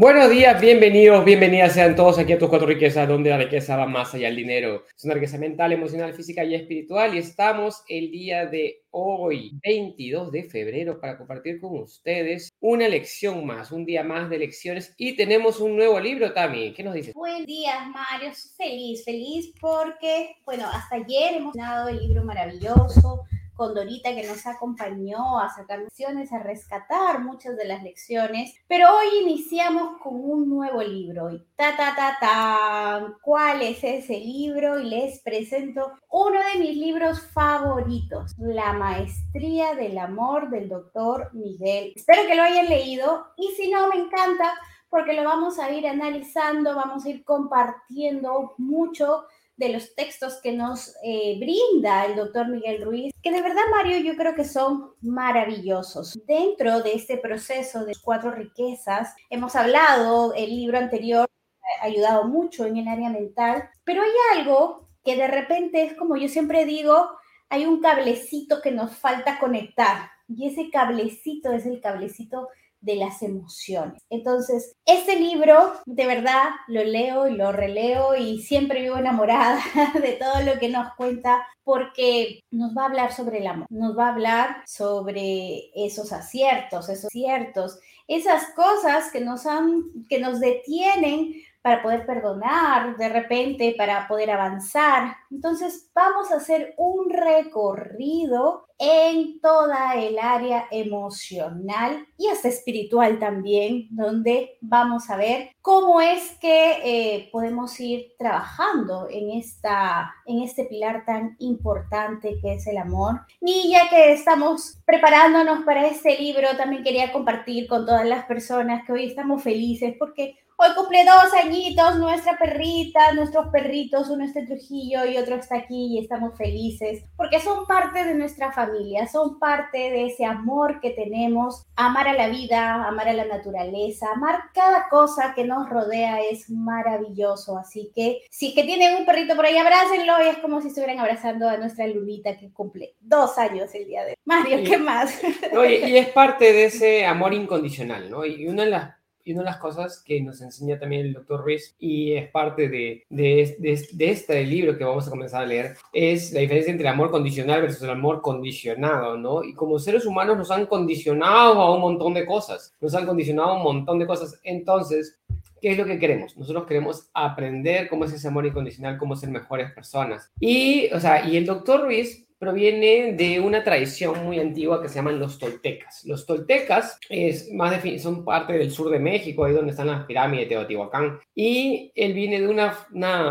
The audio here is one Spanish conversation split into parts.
Buenos días, bienvenidos, bienvenidas sean todos aquí a Tus Cuatro Riquezas, donde la riqueza va más allá del dinero. Es una riqueza mental, emocional, física y espiritual. Y estamos el día de hoy, 22 de febrero, para compartir con ustedes una lección más, un día más de lecciones. Y tenemos un nuevo libro, Tami. ¿Qué nos dices? Buen día, Mario. Feliz, feliz porque, bueno, hasta ayer hemos dado el libro maravilloso con Dorita que nos acompañó a sacar lecciones, a rescatar muchas de las lecciones. Pero hoy iniciamos con un nuevo libro. Y ta, ta, ta, ta, ¿cuál es ese libro? Y les presento uno de mis libros favoritos, La Maestría del Amor del doctor Miguel. Espero que lo hayan leído y si no, me encanta porque lo vamos a ir analizando, vamos a ir compartiendo mucho de los textos que nos eh, brinda el doctor Miguel Ruiz, que de verdad, Mario, yo creo que son maravillosos. Dentro de este proceso de cuatro riquezas, hemos hablado, el libro anterior ha ayudado mucho en el área mental, pero hay algo que de repente es como yo siempre digo, hay un cablecito que nos falta conectar y ese cablecito es el cablecito de las emociones. Entonces, este libro, de verdad, lo leo y lo releo y siempre vivo enamorada de todo lo que nos cuenta porque nos va a hablar sobre el amor, nos va a hablar sobre esos aciertos, esos ciertos, esas cosas que nos han, que nos detienen para poder perdonar de repente, para poder avanzar. Entonces vamos a hacer un recorrido en toda el área emocional y hasta espiritual también, donde vamos a ver cómo es que eh, podemos ir trabajando en, esta, en este pilar tan importante que es el amor. Y ya que estamos preparándonos para este libro, también quería compartir con todas las personas que hoy estamos felices porque Hoy cumple dos añitos nuestra perrita, nuestros perritos, uno está en Trujillo y otro está aquí y estamos felices porque son parte de nuestra familia, son parte de ese amor que tenemos. Amar a la vida, amar a la naturaleza, amar cada cosa que nos rodea es maravilloso. Así que si es que tienen un perrito por ahí, abrácenlo y es como si estuvieran abrazando a nuestra Lunita que cumple dos años el día de hoy. Mario, ¿qué más? y es parte de ese amor incondicional, ¿no? Y una de las y una de las cosas que nos enseña también el doctor Ruiz y es parte de, de, de, este libro que vamos a comenzar a leer es la diferencia entre el amor condicional versus el amor condicionado, ¿no? Y como seres humanos nos han condicionado a un montón de cosas, nos han condicionado a un montón de cosas. Entonces, ¿Qué es lo que queremos? Nosotros queremos aprender cómo es ese amor incondicional, cómo ser mejores personas. Y, o sea, y el doctor Ruiz proviene de una tradición muy antigua que se llaman los toltecas. Los toltecas es más son parte del sur de México, ahí donde están las pirámides de Teotihuacán, y él viene de una,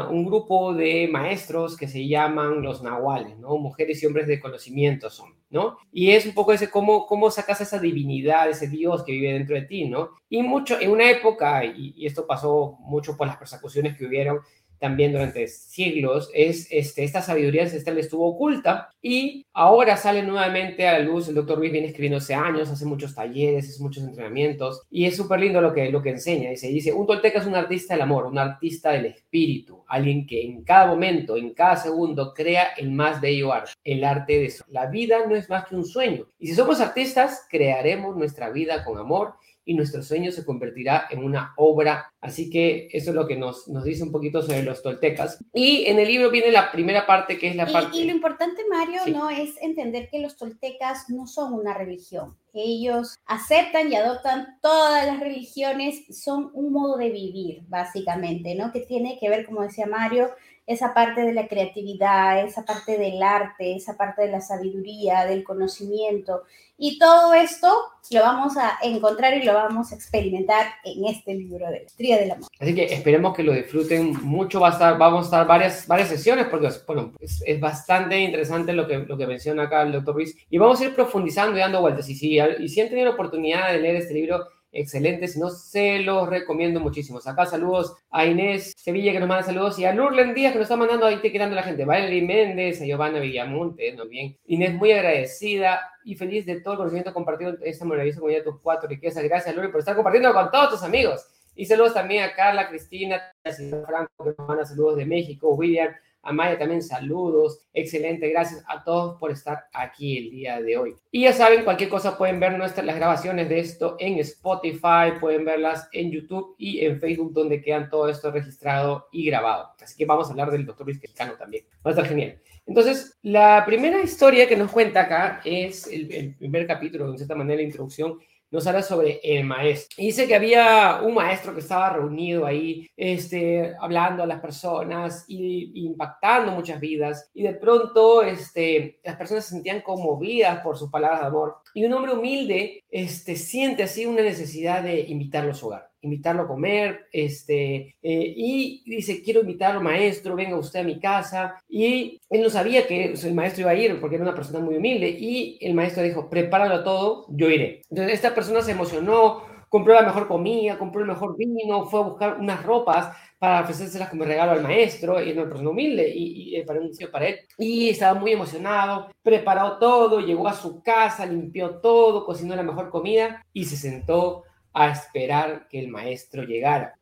un grupo de maestros que se llaman los nahuales, ¿no? Mujeres y hombres de conocimiento son, ¿no? Y es un poco ese cómo, cómo sacas esa divinidad, ese Dios que vive dentro de ti, ¿no? Y mucho, en una época, y esto pasó mucho por las persecuciones que hubieron, también durante siglos, es este, esta sabiduría ancestral estuvo oculta y ahora sale nuevamente a la luz. El doctor Ruiz viene escribiendo hace años, hace muchos talleres, hace muchos entrenamientos y es súper lindo lo que, lo que enseña. Dice, dice, un tolteca es un artista del amor, un artista del espíritu, alguien que en cada momento, en cada segundo, crea el más bello arte, el arte de eso. La vida no es más que un sueño y si somos artistas, crearemos nuestra vida con amor y nuestro sueño se convertirá en una obra. Así que eso es lo que nos, nos dice un poquito sobre los toltecas. Y en el libro viene la primera parte, que es la parte... Y lo importante, Mario, no es entender que los toltecas no son una religión. Ellos aceptan y adoptan todas las religiones, son un modo de vivir, básicamente, ¿no? Que tiene que ver, como decía Mario, esa parte de la creatividad, esa parte del arte, esa parte de la sabiduría, del conocimiento. Y todo esto lo vamos a encontrar y lo vamos a experimentar en este libro de la del amor. Así que esperemos que lo disfruten mucho. Va a estar, vamos a estar varias, varias sesiones porque bueno, es, es, bastante interesante lo que, lo que menciona acá el doctor Ruiz. Y vamos a ir profundizando y dando vueltas. Y si, y si han tenido la oportunidad de leer este libro, excelente, si no se los recomiendo muchísimo. Acá saludos a Inés Sevilla que nos manda saludos y a Lurlen Díaz que nos está mandando ahí te quedando la gente, Valerie Méndez, a Giovanna Villamonte, ¿no? bien. Inés muy agradecida y feliz de todo el conocimiento compartido en esta maravillosa comunidad tus cuatro riquezas. Gracias Lurlen por estar compartiendo con todos tus amigos. Y saludos también a Carla, Cristina, a Franco que nos manda saludos de México, William, Amaya también saludos. Excelente, gracias a todos por estar aquí el día de hoy. Y ya saben, cualquier cosa pueden ver nuestras las grabaciones de esto en Spotify, pueden verlas en YouTube y en Facebook donde quedan todo esto registrado y grabado. Así que vamos a hablar del doctor Luis Quijano también. Va a estar genial. Entonces, la primera historia que nos cuenta acá es el, el primer capítulo, de cierta manera, la introducción, nos habla sobre el maestro. dice que había un maestro que estaba reunido ahí, este, hablando a las personas y, impactando muchas vidas. Y de pronto, este, las personas se sentían conmovidas por sus palabras de amor. Y un hombre humilde, este, siente así una necesidad de invitarlo a su hogar invitarlo a comer, este, eh, y dice, quiero invitarlo, maestro, venga usted a mi casa, y él no sabía que el maestro iba a ir porque era una persona muy humilde, y el maestro dijo, prepáralo todo, yo iré. Entonces esta persona se emocionó, compró la mejor comida, compró el mejor vino, fue a buscar unas ropas para ofrecérselas como regalo al maestro, y era una persona humilde, y, y para un para él, y estaba muy emocionado, preparó todo, llegó a su casa, limpió todo, cocinó la mejor comida, y se sentó a esperar que el maestro llegara.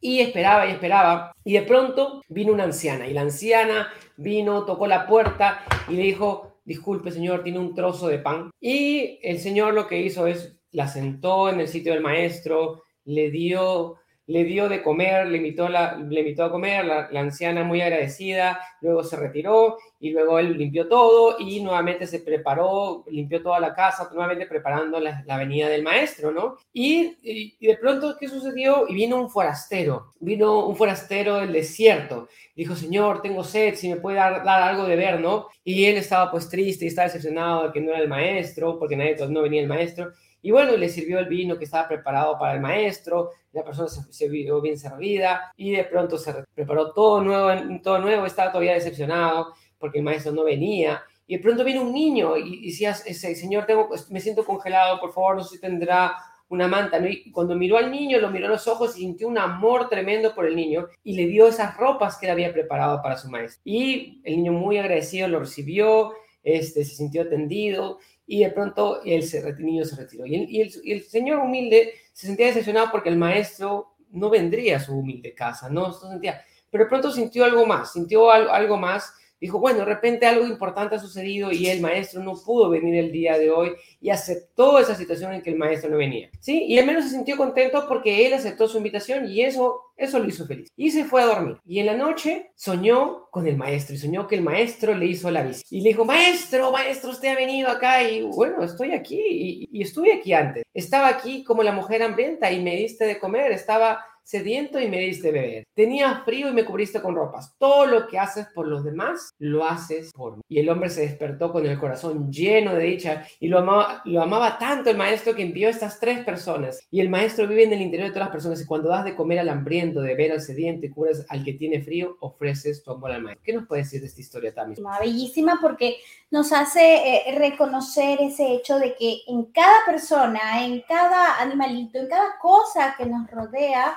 Y esperaba y esperaba. Y de pronto vino una anciana. Y la anciana vino, tocó la puerta y le dijo, disculpe señor, tiene un trozo de pan. Y el señor lo que hizo es, la sentó en el sitio del maestro, le dio le dio de comer, le invitó, la, le invitó a comer, la, anciana muy agradecida, luego se retiró y luego él limpió todo y nuevamente se preparó, limpió toda la casa, nuevamente preparando la, la venida del maestro, ¿no? Y, de pronto, ¿qué sucedió? Y vino un forastero, vino un forastero del desierto, dijo, Señor, tengo sed, si me puede dar, dar algo de ver, ¿no? Y él estaba pues triste y estaba decepcionado de que no era el maestro, porque nadie, pues, no venía el maestro. Y bueno, le sirvió el vino que estaba preparado para el maestro, la persona se, vio bien servida y de pronto se preparó todo nuevo, todo nuevo, estaba todavía decepcionado porque el maestro no venía. Y de pronto viene un niño y, decía, ese señor, tengo, me siento congelado, por favor, no sé si tendrá una manta. Y cuando miró al niño, lo miró a los ojos y sintió un amor tremendo por el niño y le dio esas ropas que él había preparado para su maestro. Y el niño muy agradecido lo recibió, este, se sintió atendido y de pronto el, niño se retiró. Y el, señor humilde se sentía decepcionado porque el maestro no vendría a su humilde casa, no, sentía, pero de pronto sintió algo más, sintió algo, algo más dijo, bueno, de repente algo importante ha sucedido y el maestro no pudo venir el día de hoy y aceptó esa situación en que el maestro no venía. ¿Sí? Y al menos se sintió contento porque él aceptó su invitación y eso, eso lo hizo feliz. Y se fue a dormir. Y en la noche soñó con el maestro y soñó que el maestro le hizo la visita. Y le dijo, maestro, maestro, usted ha venido acá y bueno, estoy aquí y, y estuve aquí antes. Estaba aquí como la mujer hambrienta y me diste de comer. Estaba sediento y me diste beber. Tenía frío y me cubriste con ropas. Todo lo que haces por los demás, lo haces por mí. Y el hombre se despertó con el corazón lleno de dicha y lo amaba, lo amaba tanto el maestro que envió a estas tres personas. Y el maestro vive en el interior de todas las personas y cuando das de comer al hambriento, de beber al sediento y curas al que tiene frío, ofreces tu amor al maestro. ¿Qué nos puedes decir de esta historia, Tami? Bellísima porque nos hace eh, reconocer ese hecho de que en cada persona, en cada animalito, en cada cosa que nos rodea,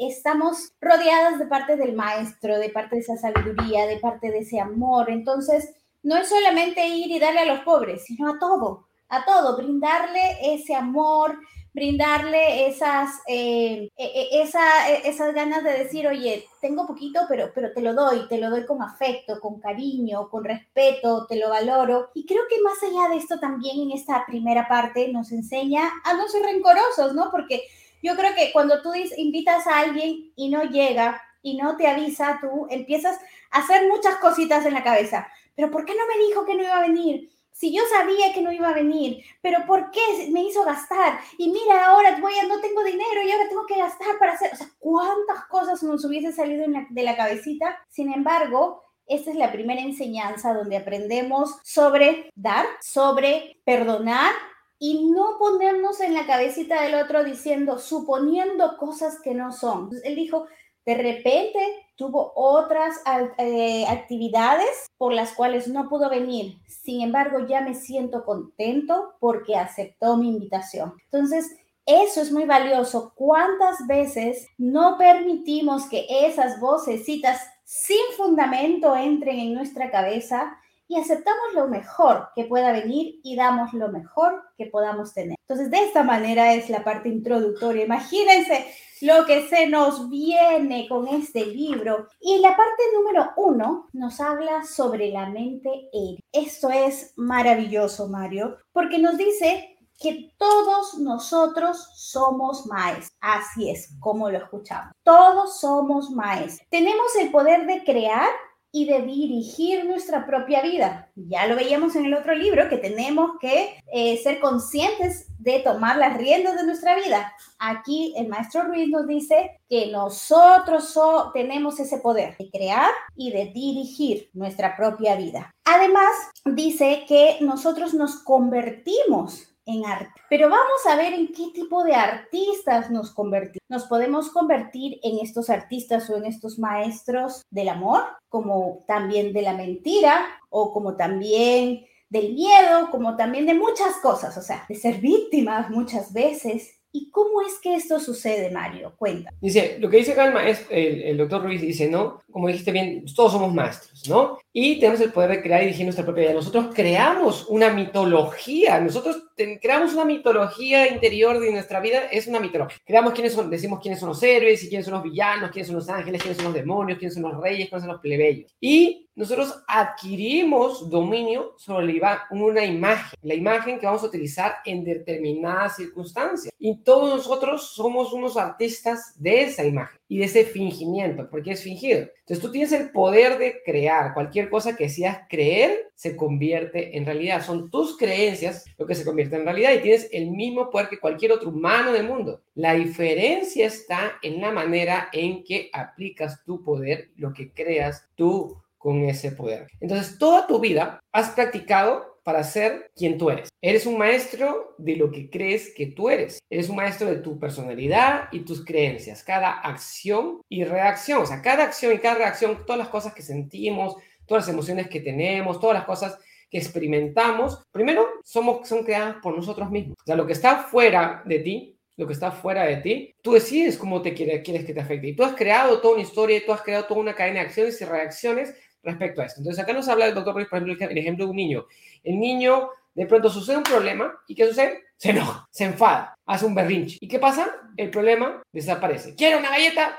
estamos rodeadas de parte del maestro, de parte de esa sabiduría, de parte de ese amor. Entonces, no es solamente ir y darle a los pobres, sino a todo, a todo, brindarle ese amor, brindarle esas, eh, e, e, esa, e, esas ganas de decir, oye, tengo poquito, pero, pero te lo doy, te lo doy con afecto, con cariño, con respeto, te lo valoro. Y creo que más allá de esto también en esta primera parte nos enseña a no ser rencorosos, ¿no? Porque yo creo que cuando tú invitas a alguien y no llega y no te avisa, tú empiezas a hacer muchas cositas en la cabeza. Pero ¿por qué no me dijo que no iba a venir? Si yo sabía que no iba a venir, pero ¿por qué me hizo gastar? Y mira, ahora voy a, no tengo dinero y ahora tengo que gastar para hacer, o sea, cuántas cosas nos hubiese salido de la cabecita. Sin embargo, esta es la primera enseñanza donde aprendemos sobre dar, sobre perdonar y no ponernos en la cabecita del otro diciendo, suponiendo cosas que no son. él dijo, de repente tuvo otras eh, actividades por las cuales no pudo venir. Sin embargo, ya me siento contento porque aceptó mi invitación. Entonces, eso es muy valioso. ¿Cuántas veces no permitimos que esas vocecitas sin fundamento entren en nuestra cabeza y aceptamos lo mejor que pueda venir y damos lo mejor que podamos tener. Entonces, de esta manera es la parte introductoria. Imagínense lo que se nos viene con este libro. Y la parte número uno nos habla sobre la mente él. Esto es maravilloso, Mario, porque nos dice que todos nosotros somos maestros. Así es, como lo escuchamos. Todos somos maestros. Tenemos el poder de crear y de dirigir nuestra propia vida. Ya lo veíamos en el otro libro, que tenemos que eh, ser conscientes de tomar las riendas de nuestra vida. Aquí el maestro Ruiz nos dice que nosotros tenemos ese poder de crear y de dirigir nuestra propia vida. Además, dice que nosotros nos convertimos en arte. Pero vamos a ver en qué tipo de artistas nos convertimos. Nos podemos convertir en estos artistas o en estos maestros del amor, como también de la mentira o como también del miedo, como también de muchas cosas, o sea, de ser víctimas muchas veces ¿Y cómo es que esto sucede, Mario? Cuenta. Dice, lo que dice Calma es, el, el, doctor Ruiz dice, ¿no? Como dijiste bien, todos somos maestros, ¿no? Y tenemos el poder de crear y dirigir nuestra propia vida. Nosotros creamos una mitología, nosotros creamos una mitología interior de nuestra vida, es una mitología. Creamos quiénes son, decimos quiénes son los héroes y quiénes son los villanos, quiénes son los ángeles, quiénes son los demonios, quiénes son los reyes, quiénes son los plebeyos. Y nosotros adquirimos dominio sobre una imagen, la imagen que vamos a utilizar en determinadas circunstancias. Y todos nosotros somos unos artistas de esa imagen y de ese fingimiento, porque es fingido. Entonces tú tienes el poder de crear cualquier cosa que seas creer, se convierte en realidad. Son tus creencias lo que se convierte en realidad y tienes el mismo poder que cualquier otro humano del mundo. La diferencia está en la manera en que aplicas tu poder, lo que creas tú con ese poder. Entonces, toda tu vida has practicado para ser quien tú eres. Eres un maestro de lo que crees que tú eres. Eres un maestro de tu personalidad y tus creencias. Cada acción y reacción, o sea, cada acción y cada reacción, todas las cosas que sentimos, todas las emociones que tenemos, todas las cosas que experimentamos, primero somos, son creadas por nosotros mismos. O sea, lo que está fuera de ti lo que está fuera de ti, tú decides cómo te quieres, quieres que te afecte. Y tú has creado toda una historia, tú has creado toda una cadena de acciones y reacciones respecto a esto. Entonces, acá nos habla el doctor Ruiz, por ejemplo, el ejemplo de un niño. El niño de pronto sucede un problema y ¿qué sucede? Se enoja, se enfada, hace un berrinche. ¿Y qué pasa? El problema desaparece. Quiero una galleta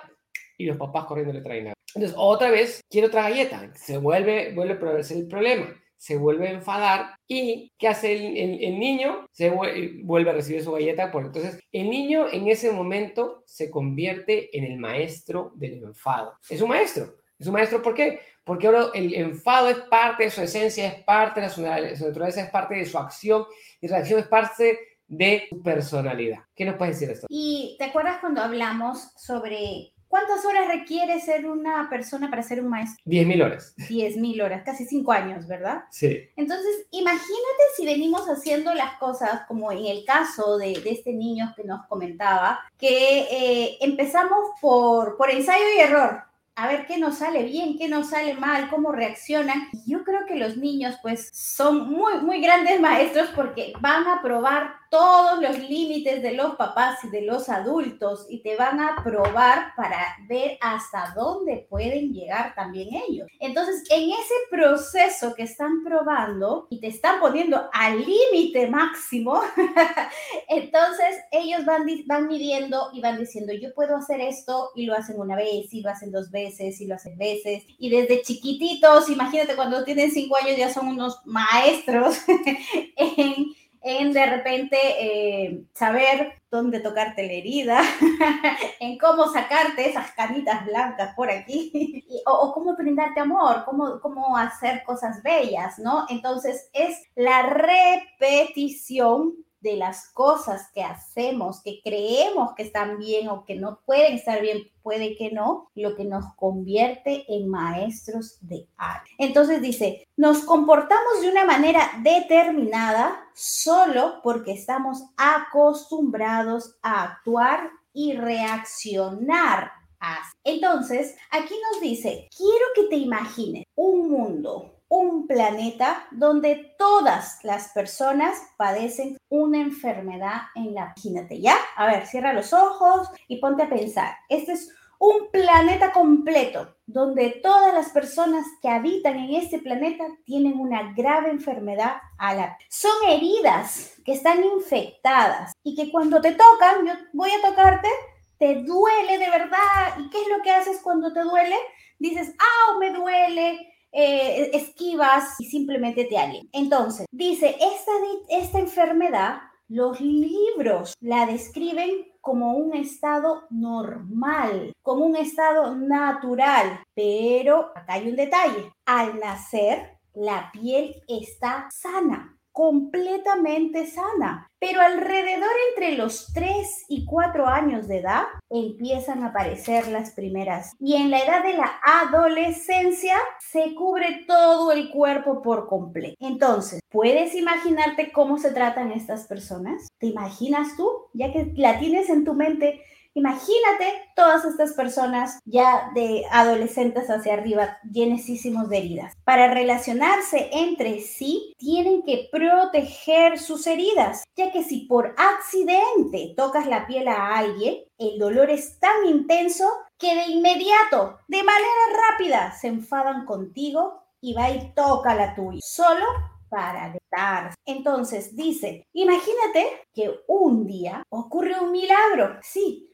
y los papás corriendo le traen nada. Entonces, otra vez, quiero otra galleta. Se vuelve, vuelve a progresar el problema. Se vuelve a enfadar y ¿qué hace el, el, niño? Se vuelve, a recibir su galleta. Por, entonces, el niño en ese momento se convierte en el maestro del enfado. Es un maestro. Es un maestro, ¿por qué? Porque ahora el enfado es parte de su esencia, es parte de su, naturaleza, es parte de su acción y reacción es parte de su personalidad. ¿Qué nos puedes decir esto? Y te acuerdas cuando hablamos sobre cuántas horas requiere ser una persona para ser un maestro? 10.000 horas. 10.000 horas, casi 5 años, ¿verdad? Sí. Entonces, imagínate si venimos haciendo las cosas como en el caso de, de este niño que nos comentaba, que eh, empezamos por, por ensayo y error a ver qué nos sale bien, qué nos sale mal, cómo reaccionan. yo creo que los niños pues son muy, muy grandes maestros porque van a probar todos los límites de los papás y de los adultos y te van a probar para ver hasta dónde pueden llegar también ellos. Entonces, en ese proceso que están probando y te están poniendo al límite máximo, entonces ellos van, van midiendo y van diciendo, yo puedo hacer esto y lo hacen una vez y lo hacen dos veces y lo hacen veces. Y desde chiquititos, imagínate cuando tienen cinco años ya son unos maestros en en de repente eh, saber dónde tocarte la herida, en cómo sacarte esas canitas blancas por aquí, o, cómo brindarte amor, cómo, cómo hacer cosas bellas, ¿no? Entonces es la repetición de las cosas que hacemos, que creemos que están bien o que no pueden estar bien, puede que no, lo que nos convierte en maestros de arte. Entonces dice, nos comportamos de una manera determinada solo porque estamos acostumbrados a actuar y reaccionar. Así. Entonces, aquí nos dice, quiero que te imagines un mundo un planeta donde todas las personas padecen una enfermedad en la... Imagínate, ¿ya? A ver, cierra los ojos y ponte a pensar. Este es un planeta completo donde todas las personas que habitan en este planeta tienen una grave enfermedad a la Son heridas que están infectadas y que cuando te tocan, yo voy a tocarte, te duele de verdad. ¿Y qué es lo que haces cuando te duele? Dices, ah, me duele, eh, esquivas y simplemente te alientas. Entonces, dice, esta, esta enfermedad, los libros la describen como un estado normal, como un estado natural. Pero acá hay un detalle. Al nacer, la piel está sana completamente sana. Pero alrededor entre los 3 y 4 años de edad empiezan a aparecer las primeras. Y en la edad de la adolescencia se cubre todo el cuerpo por completo. Entonces, ¿puedes imaginarte cómo se tratan estas personas? ¿Te imaginas tú? Ya que la tienes en tu mente Imagínate todas estas personas ya de adolescentes hacia arriba, llenísimos de heridas. Para relacionarse entre sí, tienen que proteger sus heridas, ya que si por accidente tocas la piel a alguien, el dolor es tan intenso que de inmediato, de manera rápida, se enfadan contigo y va y toca la tuya. Solo para dar. Entonces dice, imagínate que un día ocurre un milagro. Sí,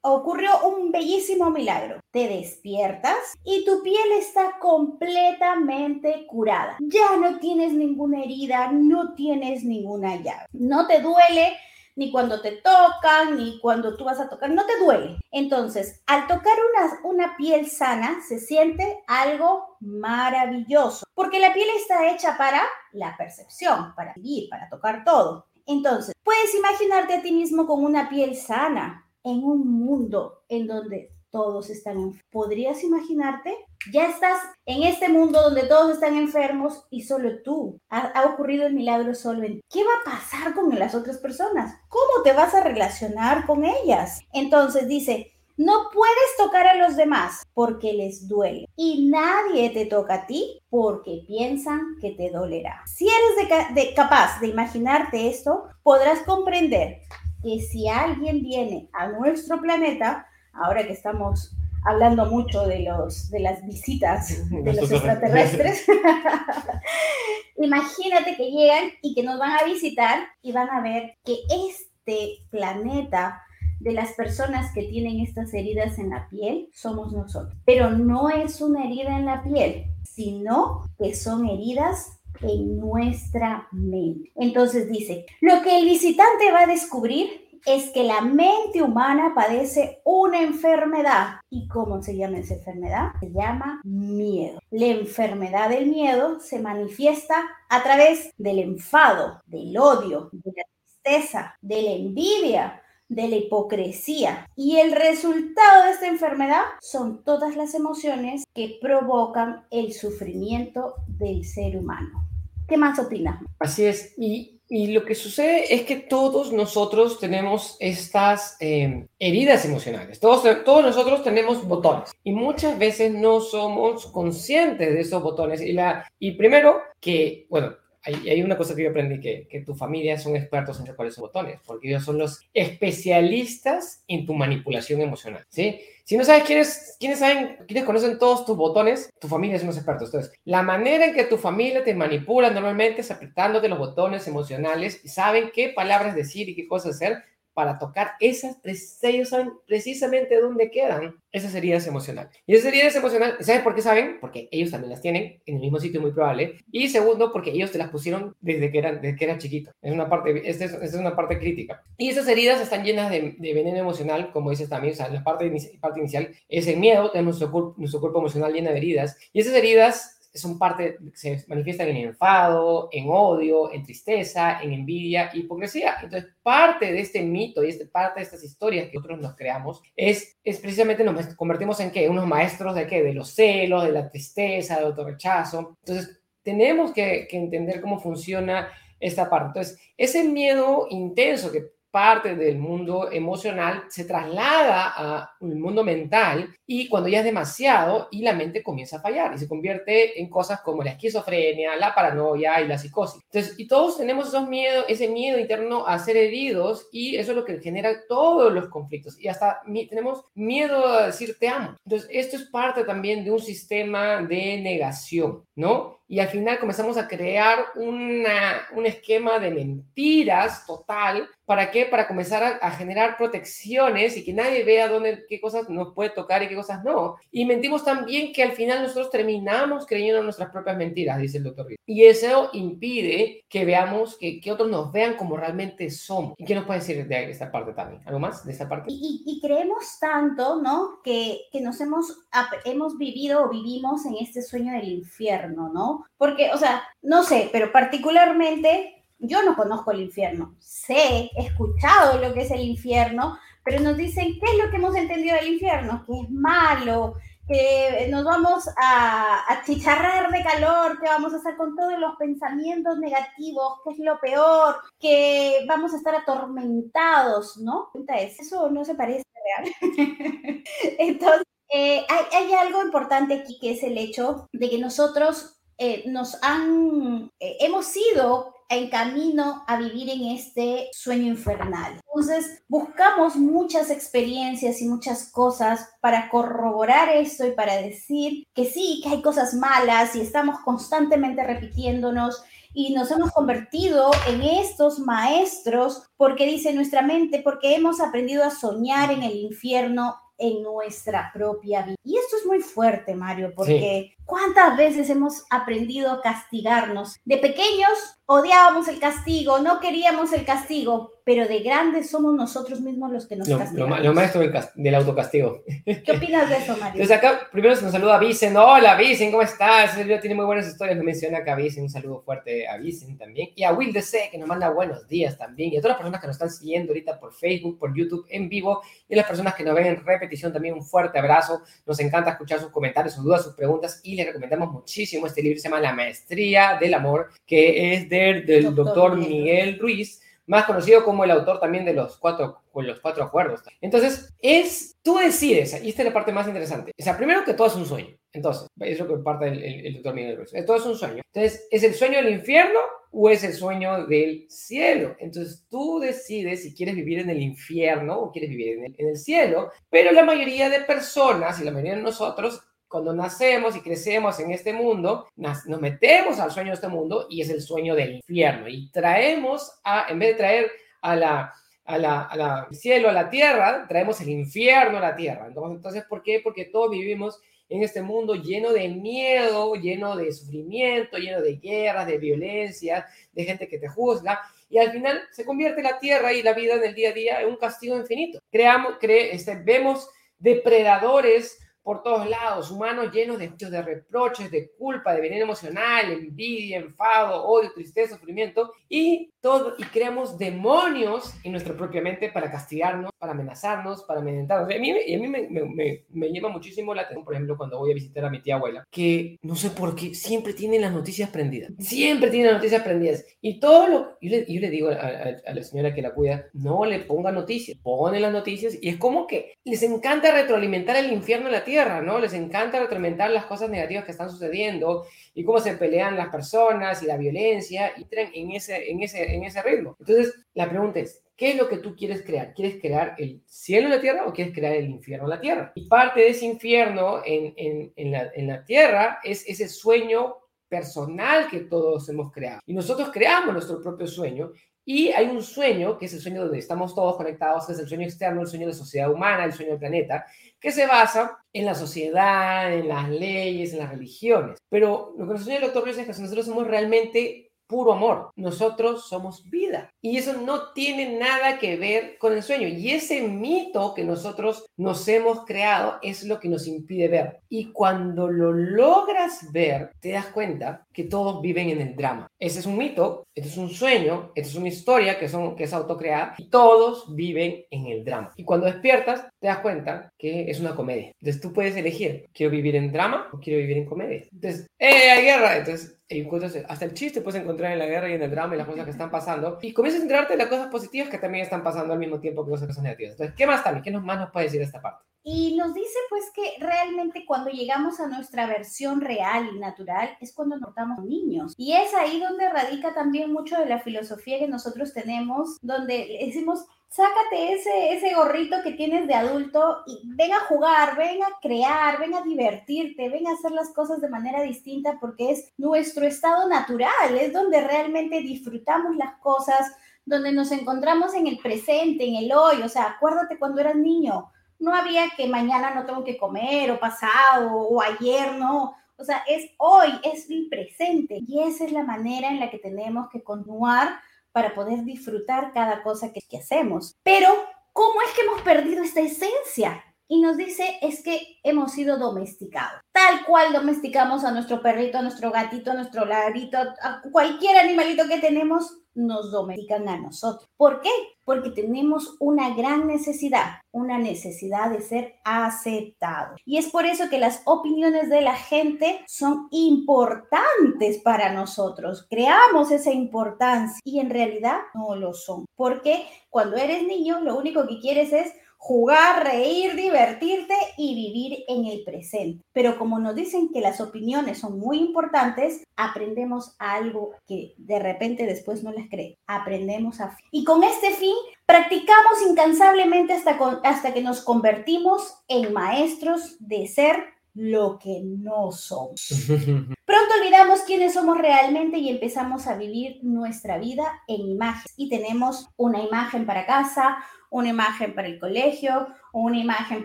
Ocurrió un bellísimo milagro. Te despiertas y tu piel está completamente curada. Ya no tienes ninguna herida, no tienes ninguna llave. No te duele ni cuando te tocan, ni cuando tú vas a tocar, no te duele. Entonces, al tocar una, una piel sana, se siente algo maravilloso, porque la piel está hecha para la percepción, para vivir, para tocar todo. Entonces, puedes imaginarte a ti mismo con una piel sana, en un mundo en donde todos están enfermos. ¿Podrías imaginarte? Ya estás en este mundo donde todos están enfermos y solo tú. Ha, ocurrido el milagro solo en ¿Qué va a pasar con las otras personas? ¿Cómo te vas a relacionar con ellas? Entonces dice, no puedes tocar a los demás porque les duele y nadie te toca a ti porque piensan que te dolerá. Si eres de, capaz de imaginarte esto, podrás comprender que si alguien viene a nuestro planeta, ahora que estamos hablando mucho de, los, de las visitas de los extraterrestres, imagínate que llegan y que nos van a visitar y van a ver que este planeta de las personas que tienen estas heridas en la piel somos nosotros. Pero no es una herida en la piel, sino que son heridas en nuestra mente. Entonces dice, lo que el visitante va a descubrir es que la mente humana padece una enfermedad. ¿Y cómo se llama esa enfermedad? Se llama miedo. La enfermedad del miedo se manifiesta a través del enfado, del odio, de la tristeza, de la envidia, de la hipocresía. Y el resultado de esta enfermedad son todas las emociones que provocan el sufrimiento del ser humano. ¿Qué más opinas? Así es. Y, lo que sucede es que todos nosotros tenemos estas em, heridas emocionales. Todos, todos nosotros tenemos botones y muchas veces no somos conscientes de esos botones. Y, la, y primero que, bueno, hay, hay, una cosa que yo aprendí, que, que tu familia son expertos en recoger esos botones, porque ellos son los especialistas en tu manipulación emocional, ¿sí? Si no sabes quiénes, quiénes saben, quiénes conocen todos tus botones, tu familia es unos expertos. Entonces, la manera en que tu familia te manipula normalmente es apretándote los botones emocionales y saben qué palabras decir y qué cosas hacer para tocar esas, ellos saben precisamente dónde quedan esas heridas emocionales. Y esas heridas emocionales, ¿sabes por qué saben? Porque ellos también las tienen en el mismo sitio muy probable. Y segundo, porque ellos te las pusieron desde que eran, desde que eran chiquitos. Es una parte, esta es, una parte crítica. Y esas heridas están llenas de, veneno emocional, como dices también, o sea, la parte, parte inicial es el miedo, tenemos nuestro, nuestro cuerpo emocional lleno de heridas. Y esas heridas son parte, se manifiestan en enfado, en odio, en tristeza, en envidia, hipocresía. Entonces, parte de este mito y este, parte de estas historias que nosotros nos creamos es, es precisamente nos convertimos en qué? Unos maestros de qué? De los celos, de la tristeza, del autorrechazo. Entonces, tenemos que, que entender cómo funciona esta parte. Entonces, ese miedo intenso que parte del mundo emocional se traslada a un mundo mental y cuando ya es demasiado y la mente comienza a fallar y se convierte en cosas como la esquizofrenia, la paranoia y la psicosis. Entonces, y todos tenemos esos miedos, ese miedo interno a ser heridos y eso es lo que genera todos los conflictos y hasta tenemos miedo a decir te amo. Entonces, esto es parte también de un sistema de negación, ¿no? Y al final comenzamos a crear una, un esquema de mentiras total. ¿Para qué? Para comenzar a, generar protecciones y que nadie vea dónde, qué cosas nos puede tocar y qué cosas no. Y mentimos también que al final nosotros terminamos creyendo en nuestras propias mentiras, dice el doctor Y eso impide que veamos, que, que, otros nos vean como realmente somos. ¿Y qué nos puede decir de esta parte también? ¿Algo más de esta parte? Y, y, creemos tanto, ¿no? Que, que nos hemos, hemos vivido o vivimos en este sueño del infierno, ¿no? Porque, o sea, no sé, pero particularmente yo no conozco el infierno. Sé, he escuchado lo que es el infierno, pero nos dicen qué es lo que hemos entendido del infierno, que es malo, que nos vamos a, a, chicharrar de calor, que vamos a estar con todos los pensamientos negativos, que es lo peor, que vamos a estar atormentados, ¿no? Eso no se parece real. Entonces, eh, hay, hay, algo importante aquí que es el hecho de que nosotros eh, nos han, eh, hemos ido en camino a vivir en este sueño infernal. Entonces, buscamos muchas experiencias y muchas cosas para corroborar esto y para decir que sí, que hay cosas malas y estamos constantemente repitiéndonos y nos hemos convertido en estos maestros porque dice nuestra mente, porque hemos aprendido a soñar en el infierno en nuestra propia vida. Y esto es muy fuerte, Mario, porque ¿cuántas veces hemos aprendido a castigarnos? De pequeños odiábamos el castigo, no queríamos el castigo, pero de grandes somos nosotros mismos los que nos castigamos. Lo, maestro del, autocastigo. ¿Qué opinas de eso, Mario? Entonces acá primero se nos saluda a Vicen. Hola, Vicen, ¿cómo estás? Ese video tiene muy buenas historias, me menciona acá Vicen. Un saludo fuerte a Vicen también. Y a Will DC, que nos manda buenos días también. Y a todas las personas que nos están siguiendo ahorita por Facebook, por YouTube, en vivo. Y a las personas que nos ven en repetición también un fuerte abrazo. Nos encanta escuchar sus comentarios, sus dudas, sus preguntas. Y les recomendamos muchísimo este libro, se llama La Maestría del Amor, que es de del doctor, Miguel Ruiz, más conocido como el autor también de los cuatro, los cuatro acuerdos. Entonces, es, tú decides, y esta es la parte más interesante. O sea, primero que todo es un sueño. Entonces, es lo que parte el, doctor Miguel Ruiz. Todo es un sueño. Entonces, ¿es el sueño del infierno o es el sueño del cielo? Entonces, tú decides si quieres vivir en el infierno o quieres vivir en el, en el cielo, pero la mayoría de personas y la mayoría de nosotros cuando nacemos y crecemos en este mundo, nos metemos al sueño de este mundo y es el sueño del infierno. Y traemos, a, en vez de traer a la, a la, al cielo, a la tierra, traemos el infierno a la tierra. Entonces, ¿por qué? Porque todos vivimos en este mundo lleno de miedo, lleno de sufrimiento, lleno de guerras, de violencia, de gente que te juzga. Y al final se convierte la tierra y la vida en el día a día en un castigo infinito. Creamos, cre, este, vemos depredadores por todos lados, humanos llenos de, de reproches, de culpa, de veneno emocional, envidia, enfado, odio, tristeza, sufrimiento, y todo, y creamos demonios en nuestra propia mente para castigarnos, para amenazarnos, para amedrentarnos. A mí, a mí me, me, me, lleva muchísimo la atención, por ejemplo, cuando voy a visitar a mi tía abuela, que no sé por qué siempre tienen las noticias prendidas, siempre tienen las noticias prendidas, y todo lo, yo le, yo le digo a, a, la señora que la cuida, no le ponga noticias, pone las noticias, y es como que les encanta retroalimentar el infierno en la tierra ¿no? Les encanta retroalimentar las cosas negativas que están sucediendo y cómo se pelean las personas y la violencia y entran en ese, en ese, en ese ritmo. Entonces, la pregunta es, ¿qué es lo que tú quieres crear? ¿Quieres crear el cielo en la tierra o quieres crear el infierno en la tierra? Y parte de ese infierno en, en, en, la, en la tierra es ese sueño personal que todos hemos creado. Y nosotros creamos nuestro propio sueño y hay un sueño, que es el sueño donde estamos todos conectados, que es el sueño externo, el sueño de sociedad humana, el sueño del planeta, que se basa en la sociedad, en las leyes, en las religiones. Pero lo que nos enseña el doctor Luis es que nosotros somos realmente puro amor. Nosotros somos vida. Y eso no tiene nada que ver con el sueño. Y ese mito que nosotros nos hemos creado es lo que nos impide ver. Y cuando lo logras ver, te das cuenta que todos viven en el drama. Ese es un mito, este es un sueño, esta es una historia que, son, que es autocreada y todos viven en el drama. Y cuando despiertas, te das cuenta que es una comedia. Entonces tú puedes elegir, ¿quiero vivir en drama o quiero vivir en comedia? Entonces, ¡eh, hay guerra! Entonces encuentras hasta el chiste puedes encontrar en la guerra y en el drama y las cosas que están pasando y comienzas a enterarte de las cosas positivas que también están pasando al mismo tiempo que las cosas negativas. Entonces, ¿qué más también? ¿Qué más nos puede decir esta parte? Y nos dice pues que realmente cuando llegamos a nuestra versión real y natural es cuando notamos niños. Y es ahí donde radica también mucho de la filosofía que nosotros tenemos, donde decimos, sácate ese, ese gorrito que tienes de adulto y ven a jugar, ven a crear, ven a divertirte, ven a hacer las cosas de manera distinta porque es nuestro estado natural, es donde realmente disfrutamos las cosas, donde nos encontramos en el presente, en el hoy. O sea, acuérdate cuando eras niño no había que mañana no tengo que comer o pasado o ayer no. O sea, es hoy, es el presente. Y esa es la manera en la que tenemos que continuar para poder disfrutar cada cosa que, hacemos. Pero, ¿cómo es que hemos perdido esta esencia? y nos dice es que hemos sido domesticados. Tal cual domesticamos a nuestro perrito, a nuestro gatito, a nuestro lagarito, a cualquier animalito que tenemos, nos domestican a nosotros. ¿Por qué? Porque tenemos una gran necesidad, una necesidad de ser aceptados. Y es por eso que las opiniones de la gente son importantes para nosotros. Creamos esa importancia y en realidad no lo son. Porque cuando eres niño, lo único que quieres es jugar, reír, divertirte y vivir en el presente. Pero como nos dicen que las opiniones son muy importantes, aprendemos algo que de repente después no les cree. Aprendemos a... Y con este fin, practicamos incansablemente hasta, hasta que nos convertimos en maestros de ser lo que no somos. Pronto olvidamos quiénes somos realmente y empezamos a vivir nuestra vida en imágenes. Y tenemos una imagen para casa, una imagen para el colegio, una imagen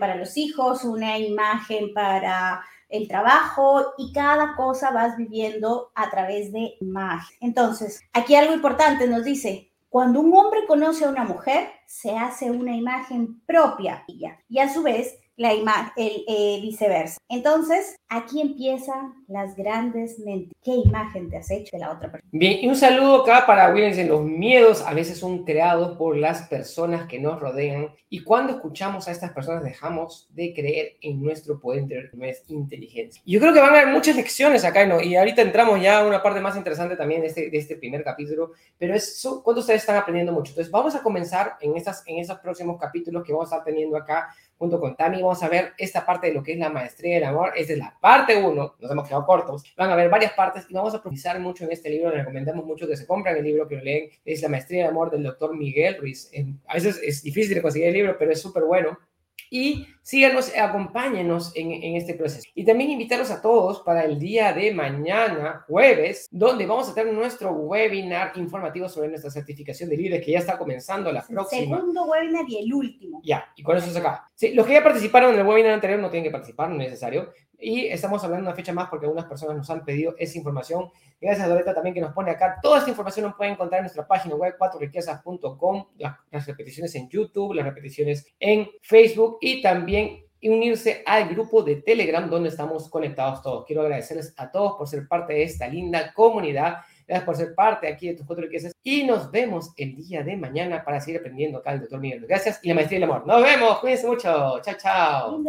para los hijos, una imagen para el trabajo y cada cosa vas viviendo a través de imagen. Entonces, aquí algo importante nos dice, cuando un hombre conoce a una mujer, se hace una imagen propia y a su vez la imagen, el, eh, viceversa. Entonces, aquí empiezan las grandes mentes. ¿Qué imagen te has hecho de la otra persona? Bien, y un saludo acá para Williams. Los miedos a veces son creados por las personas que nos rodean y cuando escuchamos a estas personas dejamos de creer en nuestro poder interior, que es inteligencia. Yo creo que van a haber muchas lecciones acá ¿no? y ahorita entramos ya a una parte más interesante también de este, de este primer capítulo, pero es cuando ustedes están aprendiendo mucho. Entonces, vamos a comenzar en, estas, en esos próximos capítulos que vamos a estar teniendo acá junto con Tami vamos a ver esta parte de lo que es la maestría del amor. Esta es la parte 1, nos hemos quedado cortos. Van a ver varias partes y vamos a profundizar mucho en este libro. Les recomendamos mucho que se compren el libro, que lo leen. Es La maestría del amor del doctor Miguel Ruiz. A veces es difícil de conseguir el libro, pero es súper bueno y síganos, acompáñenos en, en, este proceso. Y también invitarlos a todos para el día de mañana, jueves, donde vamos a tener nuestro webinar informativo sobre nuestra certificación de líderes que ya está comenzando la próxima. El segundo webinar y el último. Ya, y con eso se acaba. Sí, los que ya participaron en el webinar anterior no tienen que participar, no es necesario. Y estamos hablando de una fecha más porque algunas personas nos han pedido esa información. Gracias a Loreta también que nos pone acá. Toda esta información nos pueden encontrar en nuestra página web 4riquezas.com, las, las repeticiones en YouTube, las repeticiones en Facebook y también unirse al grupo de Telegram donde estamos conectados todos. Quiero agradecerles a todos por ser parte de esta linda comunidad. Gracias por ser parte aquí de tus cuatro riquezas. Y nos vemos el día de mañana para seguir aprendiendo acá el doctor Miguel. Gracias y la maestría del amor. Nos vemos. Cuídense mucho. Chao, chao.